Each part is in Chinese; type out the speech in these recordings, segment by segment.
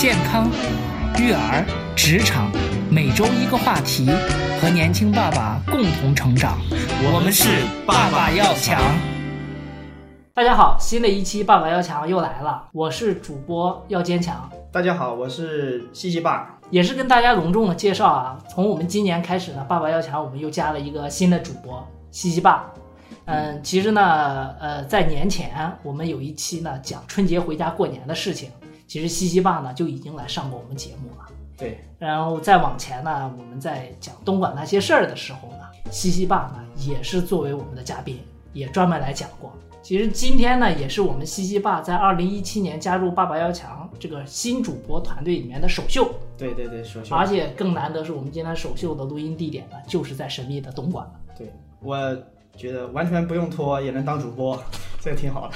健康、育儿、职场，每周一个话题，和年轻爸爸共同成长。我们是爸爸要强。大家好，新的一期《爸爸要强》又来了，我是主播要坚强。大家好，我是西西爸，也是跟大家隆重的介绍啊，从我们今年开始呢，《爸爸要强》我们又加了一个新的主播西西爸。嗯，其实呢，呃，在年前我们有一期呢讲春节回家过年的事情，其实西西爸呢就已经来上过我们节目了。对，然后再往前呢，我们在讲东莞那些事儿的时候呢，西西爸呢也是作为我们的嘉宾，也专门来讲过。其实今天呢，也是我们西西爸在二零一七年加入《爸爸要强》这个新主播团队里面的首秀。对对对，首秀。而且更难得是我们今天首秀的录音地点呢，就是在神秘的东莞。对，我觉得完全不用拖也能当主播，这个挺好的。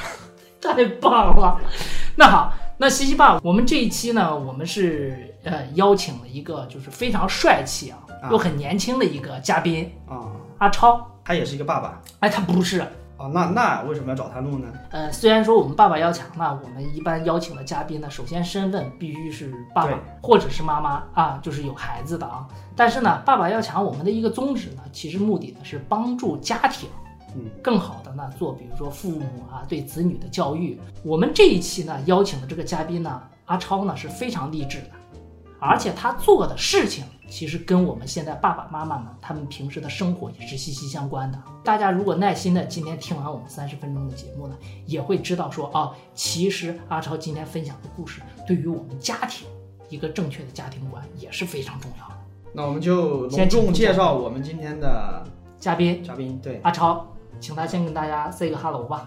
太棒了！那好，那西西爸，我们这一期呢，我们是呃邀请了一个就是非常帅气啊，又很年轻的一个嘉宾啊，阿超。他也是一个爸爸。哎，他不是。哦，那那为什么要找他录呢？呃，虽然说我们爸爸要强呢，我们一般邀请的嘉宾呢，首先身份必须是爸爸或者是妈妈啊，就是有孩子的啊。但是呢，爸爸要强我们的一个宗旨呢，其实目的呢是帮助家庭，嗯，更好的呢做，比如说父母啊对子女的教育。我们这一期呢邀请的这个嘉宾呢，阿超呢是非常励志的，而且他做的事情。其实跟我们现在爸爸妈妈们他们平时的生活也是息息相关的。大家如果耐心的今天听完我们三十分钟的节目呢，也会知道说哦，其实阿超今天分享的故事对于我们家庭一个正确的家庭观也是非常重要的。那我们就隆重介绍我们今天的嘉宾。嘉宾对阿超，请他先跟大家 say 个 hello 吧。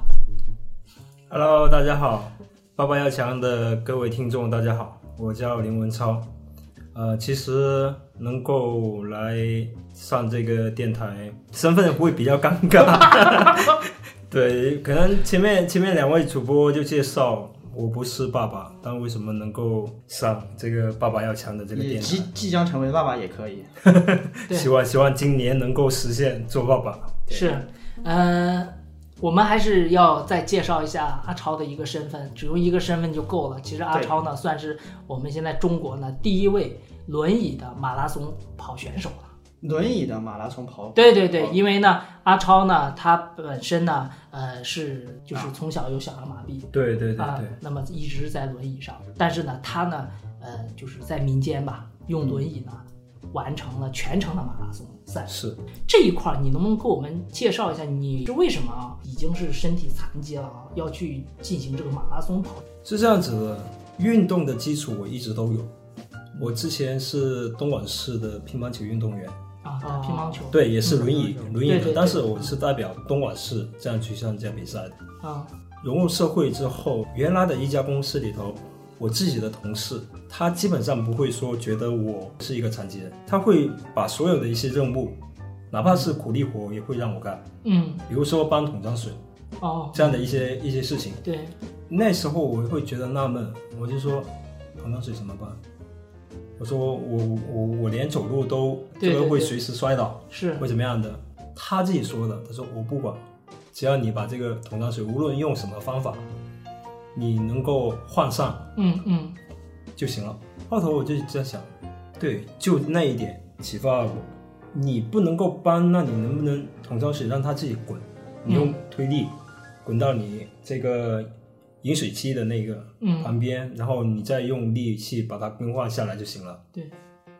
Hello，大家好，爸爸要强的各位听众大家好，我叫林文超。呃，其实能够来上这个电台，身份会比较尴尬。对，可能前面前面两位主播就介绍我不是爸爸，但为什么能够上这个爸爸要强的这个电台？即即将成为爸爸也可以。希望希望今年能够实现做爸爸。是，呃，我们还是要再介绍一下阿超的一个身份，只用一个身份就够了。其实阿超呢，算是我们现在中国呢第一位。轮椅的马拉松跑选手了。轮椅的马拉松跑，对对对，因为呢，阿超呢，他本身呢，呃，是就是从小有小儿麻痹，对对对啊，那么一直在轮椅上，但是呢，他呢，呃，就是在民间吧，用轮椅呢，完成了全程的马拉松赛。是这一块，你能不能给我们介绍一下，你是为什么啊，已经是身体残疾了啊，要去进行这个马拉松跑？是这样子的，运动的基础我一直都有。我之前是东莞市的乒乓球运动员啊，打乒乓球对，也是轮椅轮椅的，但是我是代表东莞市这样去参加比赛的啊。融入社会之后，原来的一家公司里头，我自己的同事他基本上不会说觉得我是一个残疾人，他会把所有的一些任务，哪怕是苦力活也会让我干，嗯，比如说搬桶装水哦，这样的一些一些事情。对，那时候我会觉得纳闷，我就说桶装水怎么办？我说我我我连走路都这个会随时摔倒，是会怎么样的？他自己说的，他说我不管，只要你把这个桶装水，无论用什么方法，你能够换上，嗯嗯，就行了。后头我就在想，对，就那一点启发了我。你不能够搬，那你能不能桶装水让它自己滚？你用推力滚到你这个。饮水机的那个旁边，然后你再用力气把它更换下来就行了。对，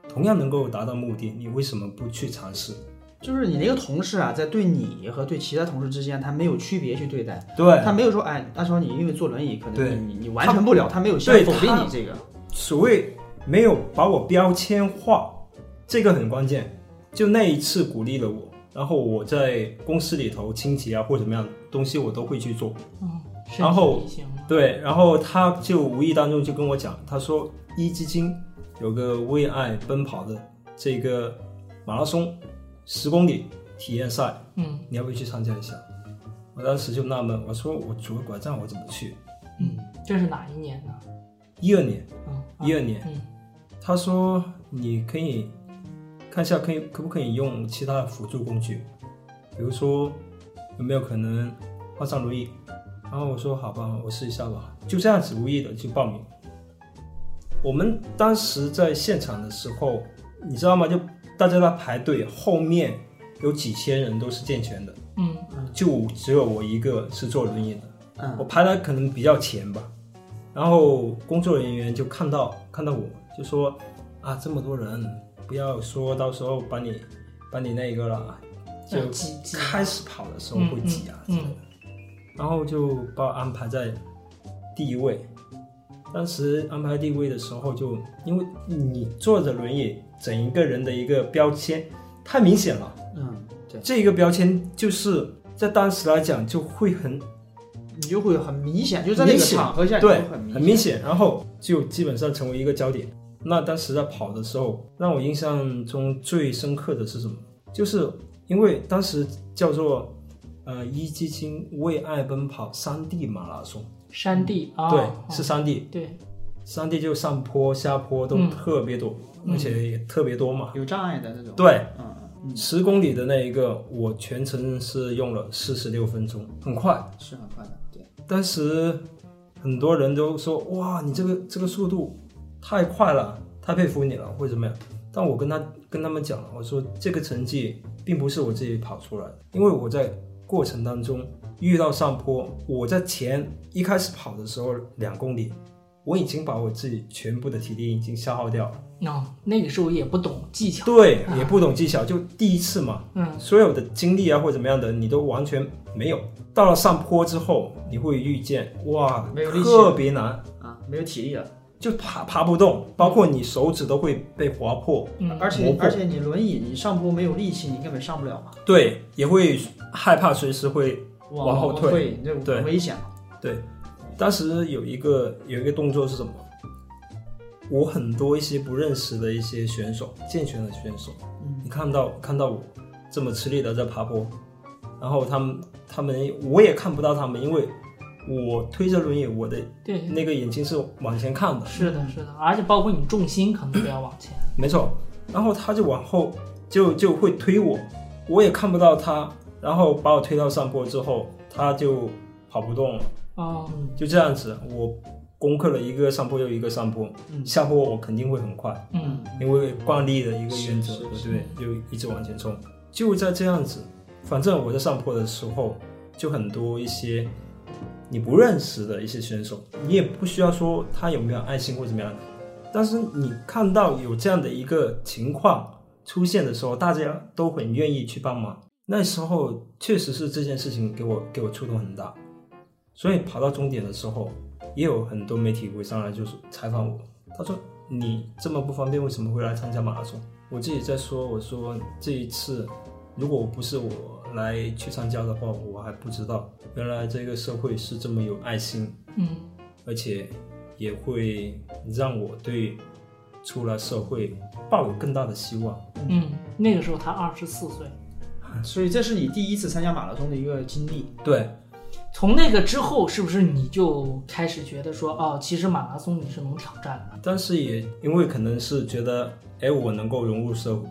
同样能够达到目的，你为什么不去尝试？就是你那个同事啊，在对你和对其他同事之间，他没有区别去对待。对，他没有说，哎，阿超，你因为坐轮椅，可能你你完成不了，他没有否定你这个。所谓没有把我标签化，这个很关键。就那一次鼓励了我，然后我在公司里头清洁啊或怎么样东西，我都会去做。嗯。然后对，然后他就无意当中就跟我讲，他说一基金有个为爱奔跑的这个马拉松十公里体验赛，嗯，你要不要去参加一下？我当时就纳闷，我说我拄个拐杖我怎么去？嗯，这是哪一年呢？一二年，嗯，一二年。嗯，他说你可以看一下，可以可不可以用其他的辅助工具，比如说有没有可能换上轮椅？然后我说好吧，我试一下吧，就这样子无意的去报名。我们当时在现场的时候，你知道吗？就大家在排队，后面有几千人都是健全的，嗯。就只有我一个是坐轮椅的。嗯。我嗯排的可能比较前吧，然后工作人员就看到看到我就说啊，这么多人，不要说到时候把你把你那个了，就挤挤。开始跑的时候会挤啊之嗯。类的，然后就把我安排在第一位。当时安排第一位的时候就，因为你坐着轮椅，整一个人的一个标签太明显了，嗯，对，这一个标签就是在当时来讲就会很你就会很明显，就在那个场合下，对很明很明显，然后就基本上成为一个焦点。那当时在跑的时候，让我印象中最深刻的是什么？就是因为当时叫做呃一基金为爱奔跑山地马拉松，山地啊，对，哦。是山地，对，山地就上坡下坡都嗯特别多，嗯而且也特别多嘛。有障碍的那种。对，嗯嗯，十公里的那一个，我全程是用了四十六分钟，很快。是很快的，对，当时很多人都说：“哇，你这个这个速度太快了，太佩服你了，或者怎么样。”但我跟他跟他们讲了，我说这个成绩并不是我自己跑出来的，因为我在过程当中遇到上坡，我在前一开始跑的时候两公里，我已经把我自己全部的体力已经消耗掉。了。那、那个时候也不懂技巧，对，啊。也不懂技巧，就第一次嘛，嗯。所有的经历啊或者怎么样的，你都完全没有。到了上坡之后，你会遇见哇，没有力气。特别难，啊，没有体力了，就爬爬不动，包括你手指都会被划破，嗯，而且而且你轮椅，你上坡没有力气，你根本上不了嘛，对，也会害怕随时会往往后退。退，这危险。对。当时有一个有一个动作是什么？我很多一些不认识的一些选手，健全的选手，嗯。你看到看到我这么吃力的在爬坡，然后他们他们我也看不到他们，因为我推着轮椅，我的对，那个眼睛是往前看的，是的，是的，而且包括你重心可能都要往前，没错。然后他就往后就就会推我，我也看不到他，然后把我推到上坡之后，他就跑不动了，哦，就这样子，我攻克了一个上坡又一个上坡，嗯下坡我肯定会很快，嗯因为惯例的一个原则，对不对？就一直往前冲。就在这样子，反正我在上坡的时候，就很多一些你不认识的一些选手，你也不需要说他有没有爱心或怎么样，但是你看到有这样的一个情况出现的时候，大家都很愿意去帮忙。那时候确实是这件事情给我给我触动很大，所以跑到终点的时候，也有很多媒体会上来就是采访我，他说你这么不方便，为什么会来参加马拉松？我自己在说，我说这一次如果不是我来去参加的话，我还不知道原来这个社会是这么有爱心，嗯而且也会让我对出来社会抱有更大的希望。嗯，那个时候他二十四岁，所以这是你第一次参加马拉松的一个经历。对，从那个之后，是不是你就开始觉得说，哦，其实马拉松你是能挑战的？但是也因为可能是觉得，哎，我能够融入社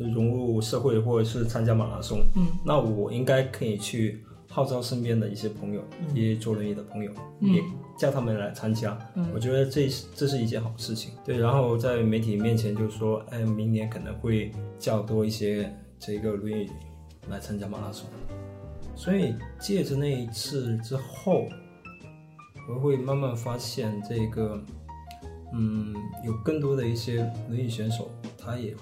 融入社会，或者是参加马拉松，嗯那我应该可以去号召身边的一些朋友，一些坐轮椅的朋友，嗯也叫他们来参加。嗯我觉得这是这是一件好事情。对，然后在媒体面前就说，哎，明年可能会较多一些这个轮椅来参加马拉松。所以借着那一次之后，我会慢慢发现这个，嗯，有更多的一些轮椅选手，他也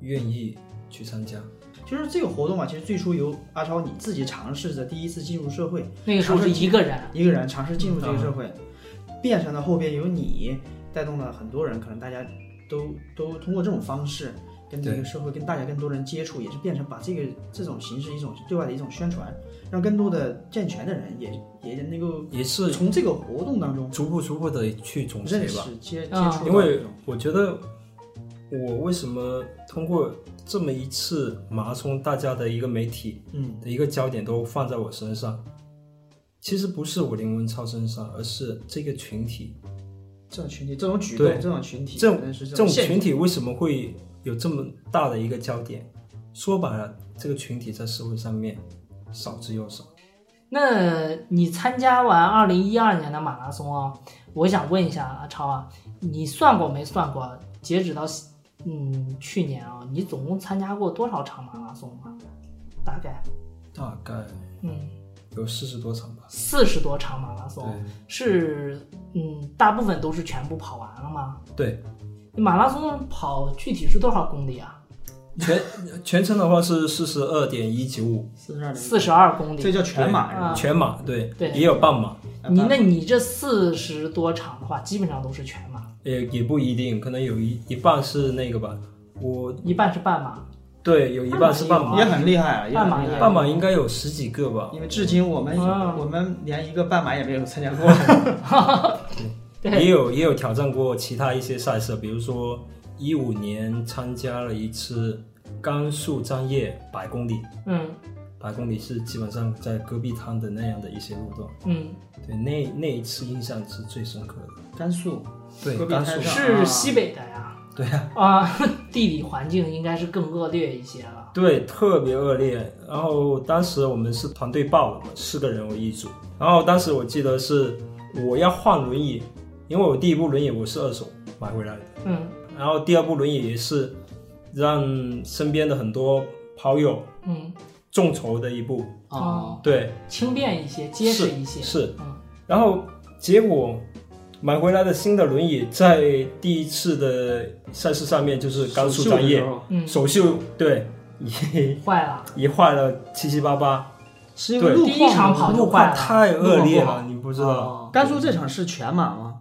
愿意去参加。就是这个活动嘛，其实最初由阿超你自己尝试着第一次进入社会，那个时候是一个人，一个人尝试进入这个社会，嗯变成了后边由你带动了很多人，可能大家都都通过这种方式跟这个社会、跟大家更多人接触，也是变成把这个这种形式一种对外的一种宣传，让更多的健全的人也也能够也是从这个活动当中逐步逐步的去总结认吧。接接啊触到因为我觉得，我为什么通过这么一次马拉松，大家的一个媒体嗯的一个焦点都放在我身上，其实不是我林文超身上，而是这个群体。这种群体这种举动这种群体这种这种群体为什么会有这么大的一个焦点？说白了，这个群体在社会上面少之又少。那你参加完二零一二年的马拉松啊，我想问一下阿超啊，你算过没算过？截止到嗯去年啊，你总共参加过多少场马拉松啊？大概大概嗯有四十多场吧。四十多场马拉松，是嗯大部分都是全部跑完了吗？对，马拉松跑具体是多少公里啊？全全程的话是四十二点一九五，四十二四十二公里。这叫全马是啊吧？全马对，对也有半马，你那你这四十多场的话，基本上都是全马，也也不一定，可能有一一半是那个吧。我一半是半马。对有一半是半马，也很厉害啊，半马。半马应该有十几个吧。因为至今我们嗯我们连一个半马也没有参加过。也，有也有挑战过其他一些赛事，比如说一五年参加了一次甘肃张掖百公里，嗯百公里是基本上在戈壁滩的那样的一些路段。嗯，对，那那一次印象是最深刻的。甘肃对戈，壁甘肃是西北的呀。对呀，啊，地理环境应该是更恶劣一些了。对，特别恶劣。然后当时我们是团队报的嘛，四个人为一组。然后当时我记得是我要换轮椅，因为我第一部轮椅我是二手买回来的，嗯。然后第二部轮椅也是让身边的很多跑友嗯，众筹的一部。哦，对，轻便一些，结实一些。是。嗯。然后结果买回来的新的轮椅，在第一次的赛事上面就是甘肃专业嗯，首秀，对，也坏了。一坏了七七八八。是因为路第一场跑况就坏了。太恶劣了，你不知道，哦。甘肃这场是全马吗？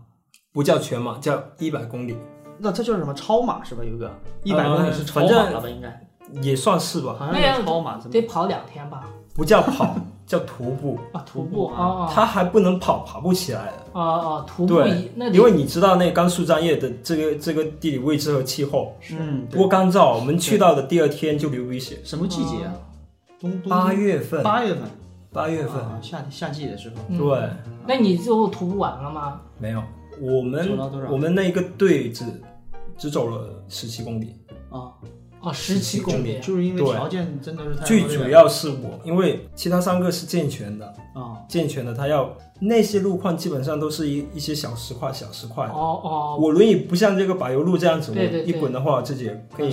不叫全马，叫一百公里，那这就是什么超马是吧？有个一百呃公里是超马了吧？应该也算是吧，好像有超马得跑两天吧？不叫跑，叫徒步。啊，徒步徒步啊啊他还不能跑，跑不起来的。啊啊！徒步对那，因为你知道那甘肃张掖的这个这个地理位置和气候嗯，多干燥，我们去到的第二天就流鼻血。什么季节啊？八月份，八月份，八月份，啊夏夏季的时候。嗯对，那你最后徒步完了吗？没有，我们我们那一个队只只走了十七公里，啊，啊，十七公里。就是因为条件真的是太最主要是我，因为其他三个是健全的，啊，健全的他要那些路况基本上都是一一些小石块、小石块。哦哦，我轮椅不像这个柏油路这样子，对对对。我一滚的话，我自己也可以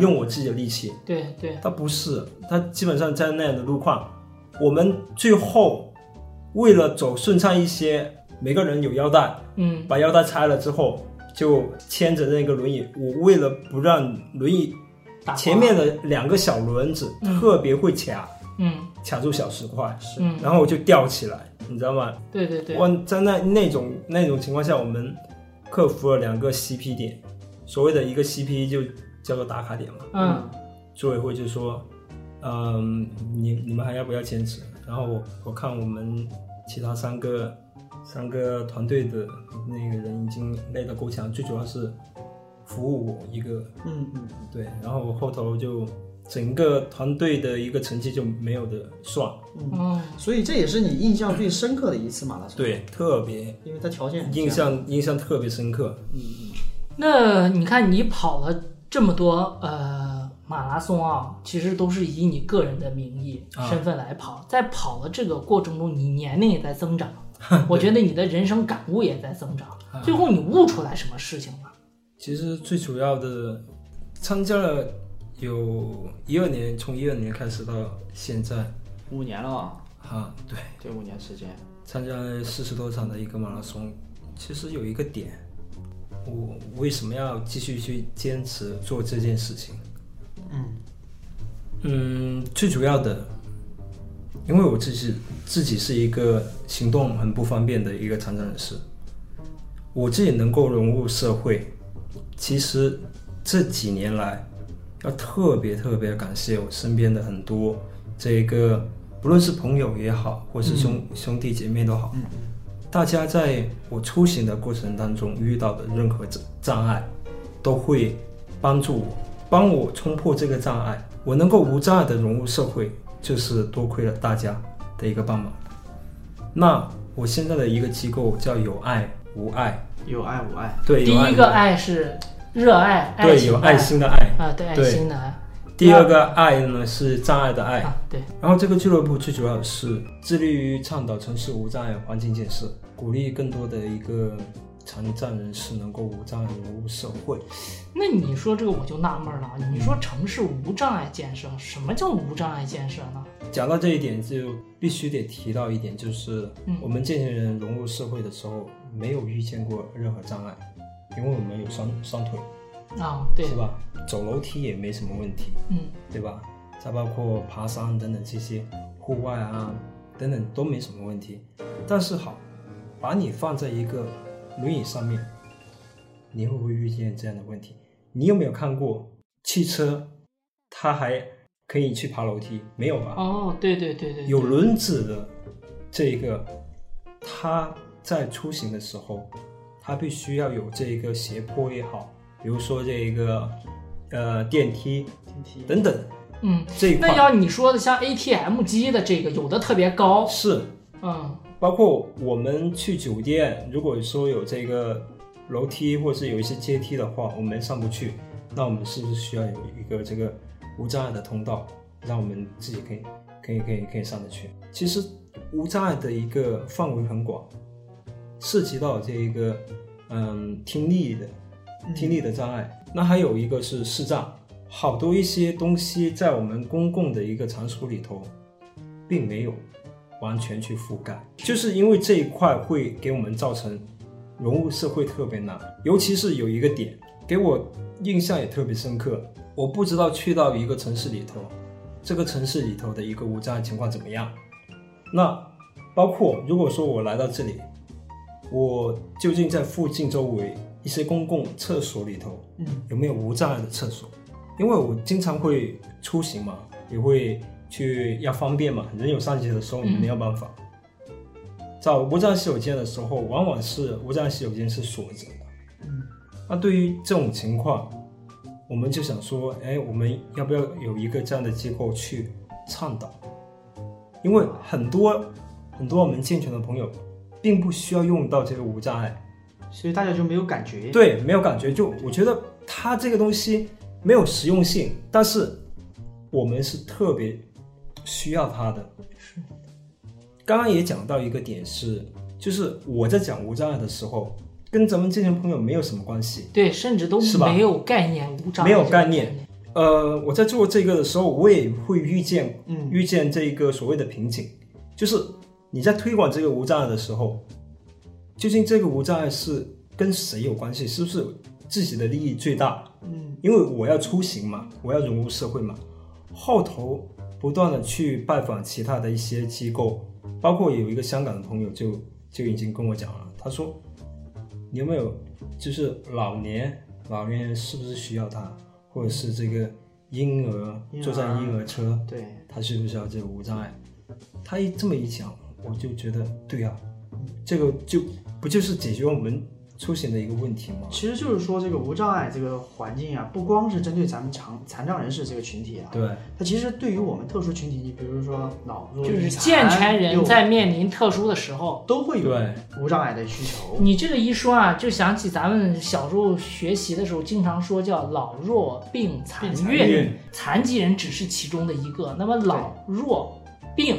用我自己的力气。对对，它不是，它基本上在那样的路况，我们最后为了走顺畅一些，每个人有腰带，嗯把腰带拆了之后，就牵着那个轮椅。我为了不让轮椅前面的两个小轮子嗯特别会卡，嗯卡住小石块，嗯，然后我就吊起来，你知道吗？对对对，我在那那种那种情况下，我们克服了两个 CP 点，所谓的一个 CP 就叫做打卡点嘛。嗯组委会就说，嗯，你你们还要不要坚持？然后我我看我们其他三个三个团队的那个人已经累得够呛，最主要是服务我一个，嗯嗯，对，然后后头就整个团队的一个成绩就没有的算，嗯，所以这也是你印象最深刻的一次马拉松。，对，特别。因为他条件很印像象印象特别深刻。嗯嗯那你看你跑了这么多呃马拉松啊，其实都是以你个人的名义、啊。身份来跑，在跑的这个过程中，你年龄也在增长，我觉得你的人生感悟也在增长。啊最后你悟出来什么事情了？其实最主要的，参加了有一二年，从一二年开始到现在，五年了啊？哈，对，这五年时间，参加了四十多场的一个马拉松，其实有一个点，我为什么要继续去坚持做这件事情？嗯嗯，最主要的，因为我自己自己是一个行动很不方便的一个残障人士，我自己能够融入社会，其实这几年来，要特别特别感谢我身边的很多这个，不论是朋友也好，或是兄、兄弟姐妹都好，大家在我出行的过程当中遇到的任何障障碍，都会帮助我，帮我冲破这个障碍，我能够无障碍的融入社会，就是多亏了大家的一个帮忙。那我现在的一个机构叫有爱无爱，有爱无爱，对，第一个爱是热爱，爱对有爱心的爱，啊，对。爱心的爱。第二个爱呢是障碍的爱，啊，对，然后这个俱乐部最主要是致力于倡导城市无障碍环境建设，鼓励更多的一个残障人士能够无障碍融入社会。那你说这个我就纳闷了，你说城市无障碍建设，什么叫无障碍建设呢？讲到这一点，就必须得提到一点，就是嗯我们这些人融入社会的时候，没有遇见过任何障碍，因为我们有双双腿，啊，对是，吧？走楼梯也没什么问题，嗯对吧？再包括爬山等等这些户外啊等等都没什么问题。但是好，把你放在一个轮椅上面，你会不会遇见这样的问题？你有没有看过汽车，它还可以去爬楼梯？没有吧？哦，对对对对，有轮子的这个，它在出行的时候，它必须要有这个斜坡也好，比如说这个呃电梯电梯等等嗯，这一块那要你说的像 ATM 机的这个，有的特别高，是嗯包括我们去酒店，如果说有这个楼梯或是有一些阶梯的话，我们上不去，那我们是不是需要有一个这个无障碍的通道，让我们自己可以可以可以可以上得去？其实无障碍的一个范围很广，涉及到这一个嗯听力的听力的障碍，那还有一个是视障，好多一些东西在我们公共的一个场所里头，并没有完全去覆盖，就是因为这一块会给我们造成融入社会特别难，尤其是有一个点给我印象也特别深刻，我不知道去到一个城市里头，这个城市里头的一个无障碍情况怎么样，那包括如果说我来到这里，我究竟在附近周围一些公共厕所里头，嗯，有没有无障碍的厕所？因为我经常会出行嘛，也会去要方便嘛，人有三急的时候你没有办法。找无障碍洗手间的时候，往往是无障碍洗手间是锁着的。嗯，那对于这种情况，我们就想说，哎，我们要不要有一个这样的机构去倡导？因为很多很多我们健全的朋友，并不需要用到这个无障碍，所以大家就没有感觉。对，没有感觉。就我觉得它这个东西没有实用性，但是我们是特别需要他的。是刚刚也讲到一个点是，就是我在讲无障碍的时候，跟咱们这些朋友没有什么关系。对，甚至都是没有概念，无障碍没有概念呃，我在做这个的时候，我也会遇见嗯，遇见这一个所谓的瓶颈，就是你在推广这个无障碍的时候，究竟这个无障碍是跟谁有关系？是不是自己的利益最大？嗯，因为我要出行嘛，我要融入社会嘛，后头不断的去拜访其他的一些机构，包括有一个香港的朋友就就已经跟我讲了，他说你有没有就是老年老年人是不是需要他，或者是这个婴儿婴儿。坐在婴儿车，对，他需不需要这个无障碍？他一这么一讲，我就觉得对啊，这个就不就是解决我们出行的一个问题吗？其实就是说这个无障碍这个环境啊，不光是针对咱们残残障人士这个群体啊，对，它其实对于我们特殊群体，你比如说老弱就是病残健全人在面临特殊的时候，都会有无障碍的需求。你这个一说啊，就想起咱们小时候学习的时候，经常说叫老弱病残孕，残疾人只是其中的一个。那么老弱病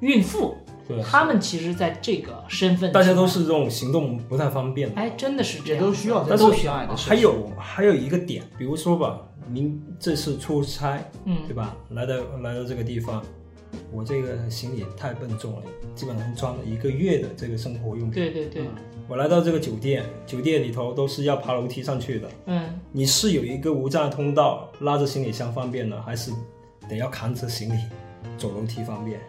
孕妇，对，他们其实在这个身份，大家都是这种行动不太方便的。哎，真的是这样，也都需要但是都需要爱的还有还有一个点，比如说吧，您这次出差，嗯对吧？来到来到这个地方，我这个行李太笨重了，基本上装了一个月的这个生活用品。对对对，我来到这个酒店，酒店里头都是要爬楼梯上去的。嗯，你是有一个无障碍通道，拉着行李箱方便呢，还是得要扛着行李走楼梯方便？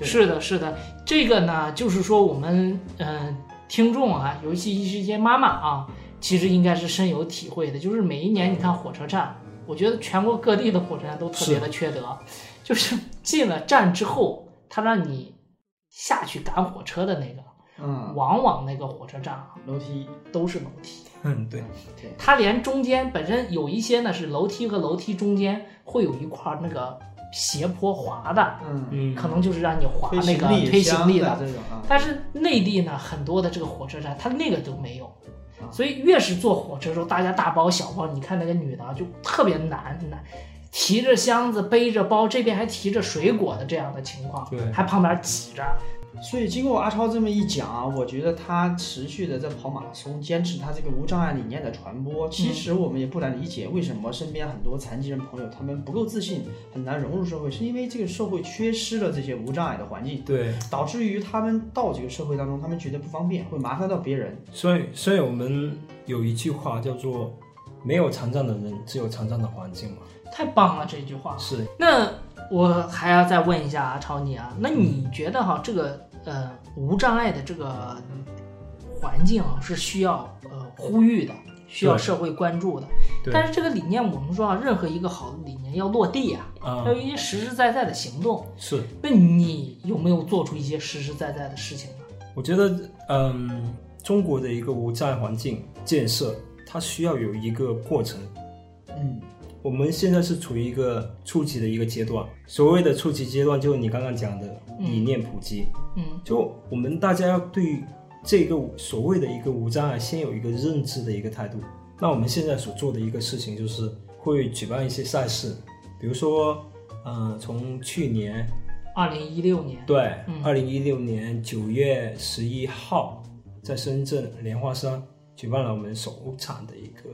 对是的，是的，这个呢，就是说我们嗯、呃听众啊，尤其是一些妈妈啊，其实应该是深有体会的。就是每一年你看火车站，我觉得全国各地的火车站都特别的缺德，就是进了站之后，他让你下去赶火车的那个，嗯，往往那个火车站啊楼梯，都是楼梯。嗯，对，对，它连中间本身有一些呢是楼梯和楼梯中间会有一块那个斜坡滑的，可能就是让你滑那个推行箱李的。的这种啊，但是内地呢，很多的这个火车站，它那个都没有，啊。所以越是坐火车的时候，大家大包小包，你看那个女的啊就特别难难，提着箱子背着包，这边还提着水果的这样的情况，对。还旁边挤着，所以经过阿超这么一讲啊，我觉得他持续的在跑马拉松，坚持他这个无障碍理念的传播。其实我们也不难理解，为什么身边很多残疾人朋友他们不够自信，很难融入社会，是因为这个社会缺失了这些无障碍的环境，对，导致于他们到这个社会当中，他们觉得不方便，会麻烦到别人。所以所以我们有一句话叫做“没有残障的人，只有残障的环境”嘛。太棒了这句话。是，那我还要再问一下阿超你啊，那你觉得哈这个呃无障碍的这个环境啊是需要呃呼吁的，需要社会关注的。对但是这个理念，我们说啊，任何一个好的理念要落地啊，啊要有一些实实在在的行动。是，那你有没有做出一些实实在在的事情呢？我觉得，嗯，中国的一个无障碍环境建设，它需要有一个过程。嗯，我们现在是处于一个初级的一个阶段，所谓的初级阶段，就是你刚刚讲的理念普及。嗯就我们大家要对这个所谓的一个无障碍，先有一个认知的一个态度。那我们现在所做的一个事情，就是会举办一些赛事，比如说，嗯、从去年二零一六年，对嗯，二零一六年九月十一号，在深圳莲花山举办了我们首场的一个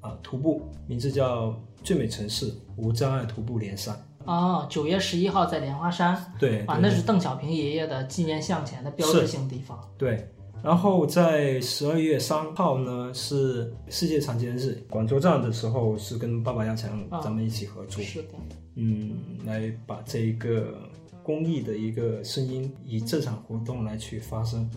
啊、徒步，名字叫“最美城市无障碍徒步联赛哦，九月十一号在莲花山，”。对，啊，那是邓小平爷爷的纪念像前的标志性地方。对，然后在十二月三号呢是世界残疾人日，广州站的时候是跟爸爸要强啊咱们一起合作，是的，嗯，来把这一个公益的一个声音以这场活动来去发声。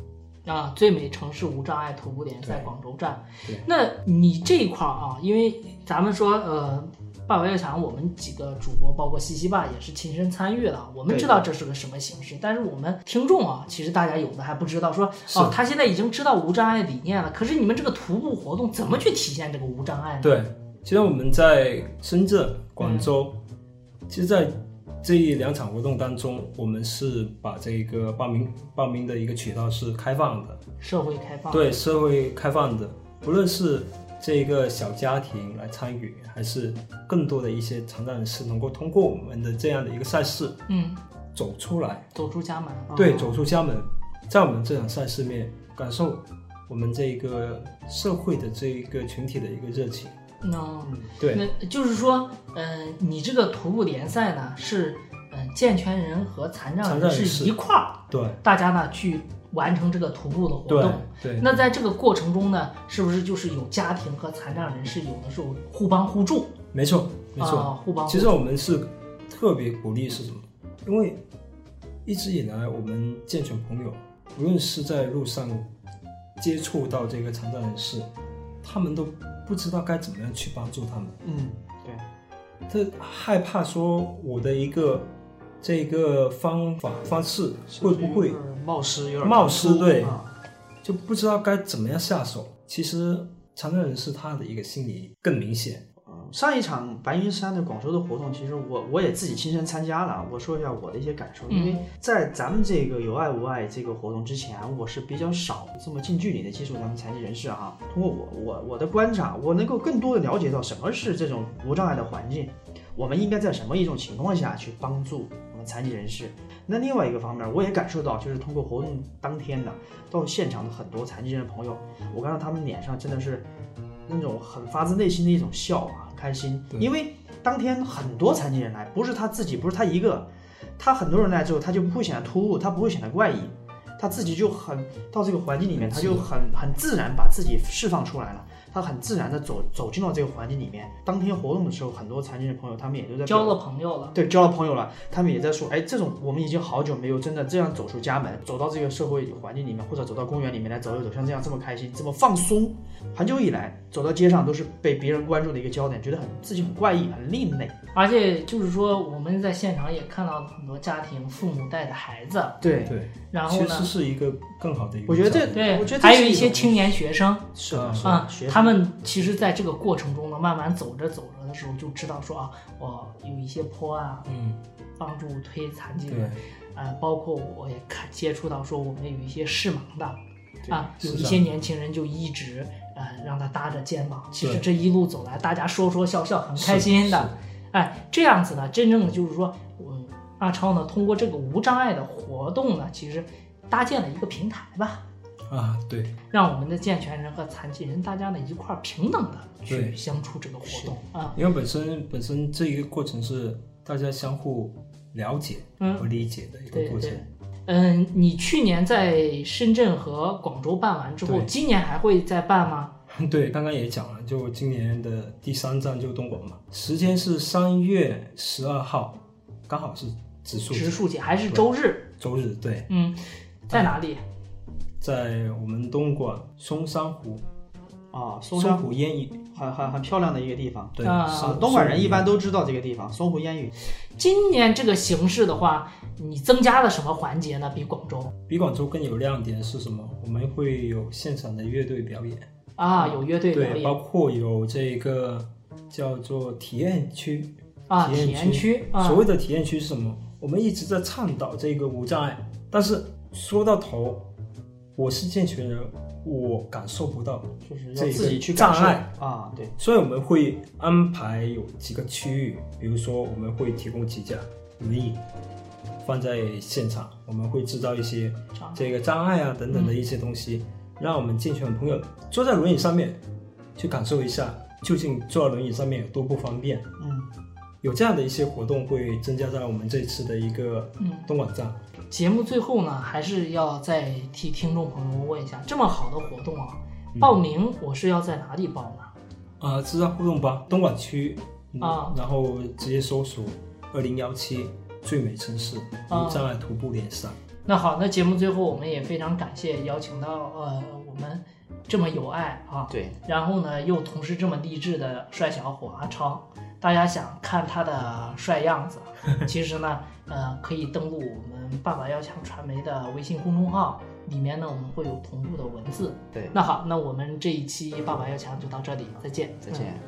啊，最美城市无障碍徒步联赛广州站对。那你这一块儿啊，因为咱们说呃。爸爸要强，我们几个主播，包括西西爸也是亲身参与了。我们知道这是个什么形式，但是我们听众啊，其实大家有的还不知道说，是哦，他现在已经知道无障碍理念了。可是你们这个徒步活动怎么去体现这个无障碍呢？对，其实我们在深圳、广州，其实，在这一两场活动当中，我们是把这个报名报名的一个渠道是开放的，社会开放。对社会开放的，不论是这个小家庭来参与，还是更多的一些残障人士能够通过我们的这样的一个赛事嗯，走出来，走出家门。对，啊走出家门，在我们这场赛事面感受我们这个社会的这一个群体的一个热情，那对。那就是说，呃，你这个徒步联赛呢，是呃健全人和残障人士一块儿，对大家呢去完成这个徒步的活动。对，那在这个过程中呢，是不是就是有家庭和残障人士有的时候互帮互助？没错没错。啊，互帮互其。实我们是特别鼓励是什么？因为一直以来我们健全朋友，无论是在路上接触到这个残障人士，他们都不知道该怎么样去帮助他们。嗯，对，他害怕说我的一个这个方法方式会不会冒失，有点冒失对啊就不知道该怎么样下手？其实残障人士他的一个心理更明显。嗯上一场白云山的广州的活动，其实我我也自己亲身参加了。我说一下我的一些感受，因为在咱们这个有爱无爱这个活动之前，我是比较少这么近距离的接触咱们残疾人士哈。通过我我我的观察，我能够更多的了解到什么是这种无障碍的环境，我们应该在什么一种情况下去帮助我们残疾人士。那另外一个方面，我也感受到，就是通过活动当天呢，到现场的很多残疾人的朋友，我看到他们脸上真的是那种很发自内心的一种笑啊，很开心。因为当天很多残疾人来，不是他自己，不是他一个，他很多人来之后，他就不会显得突兀，他不会显得怪异，他自己就很到这个环境里面，他就很很自然把自己释放出来了。他很自然的走走进到这个环境里面。当天活动的时候，很多残疾人朋友他们也都在交了朋友了。对，交了朋友了，他们也在说，哎，这种我们已经好久没有真的这样走出家门，走到这个社会环境里面，或者走到公园里面来走一走，像这样这么开心，这么放松。很久以来，走到街上都是被别人关注的一个焦点，觉得很自己很怪异、很另类。而且就是说，我们在现场也看到了很多家庭父母带着孩子，对，对，然后呢其实，是一个更好的一个我觉得这对我觉得，还有一些青年学生是的，啊的，学，他们其实在这个过程中呢，慢慢走着走着的时候，就知道说啊，我有一些坡啊，嗯，帮助推残疾人，呃，包括我也看接触到说我们有一些视盲的。啊，有一些年轻人就一直呃让他搭着肩膀，其实这一路走来，大家说说笑笑，很开心的。哎，这样子呢，真正的就是说，嗯，阿超呢，通过这个无障碍的活动呢，其实搭建了一个平台吧，啊，对，让我们的健全人和残疾人大家呢一块儿平等的去相处这个活动啊，因为本身本身这一个过程是大家相互了解嗯和理解的一个过程。对。嗯，你去年在深圳和广州办完之后，今年还会再办吗？对，刚刚也讲了，就今年的第三站就东莞嘛，时间是三月十二号，刚好是植树节植树节还是周日？周日，对，嗯，在哪里？在我们东莞松山湖，啊，松松山湖烟雨，很很很漂亮的一个地方。对，啊东莞人一般都知道这个地方，松湖烟雨。今年这个形式的话，你增加了什么环节呢？比广州比广州更有亮点是什么？我们会有现场的乐队表演，啊，有乐队表对，包括有这个叫做体验区，啊，体验体验区啊所，谓的体验区是什么？我们一直在倡导这个无障碍，但是说到头，我是健全人，我感受不到，就是这个要自己去障碍。啊，对，所以我们会安排有几个区域，比如说我们会提供几架轮椅放在现场，我们会制造一些这个障碍啊等等的一些东西，让我们健全的朋友坐在轮椅上面去感受一下，究竟坐在轮椅上面有多不方便。嗯，有这样的一些活动会增加在我们这次的一个嗯。东莞站。节目最后呢，还是要再替听众朋友们问一下，这么好的活动啊，嗯。报名我是要在哪里报呢？啊，知道互动吧，东莞区嗯啊。然后直接搜索二零幺七最美城市啊。无障碍徒步联赛。那好，那节目最后我们也非常感谢邀请到呃我们这么有爱啊，对，然后呢又同时这么励志的帅小伙阿超，大家想看他的帅样子，其实呢呃可以登录我们爸爸要强传媒的微信公众号，里面呢我们会有同步的文字。对那好，那我们这一期爸爸要强就到这里，再见，再见。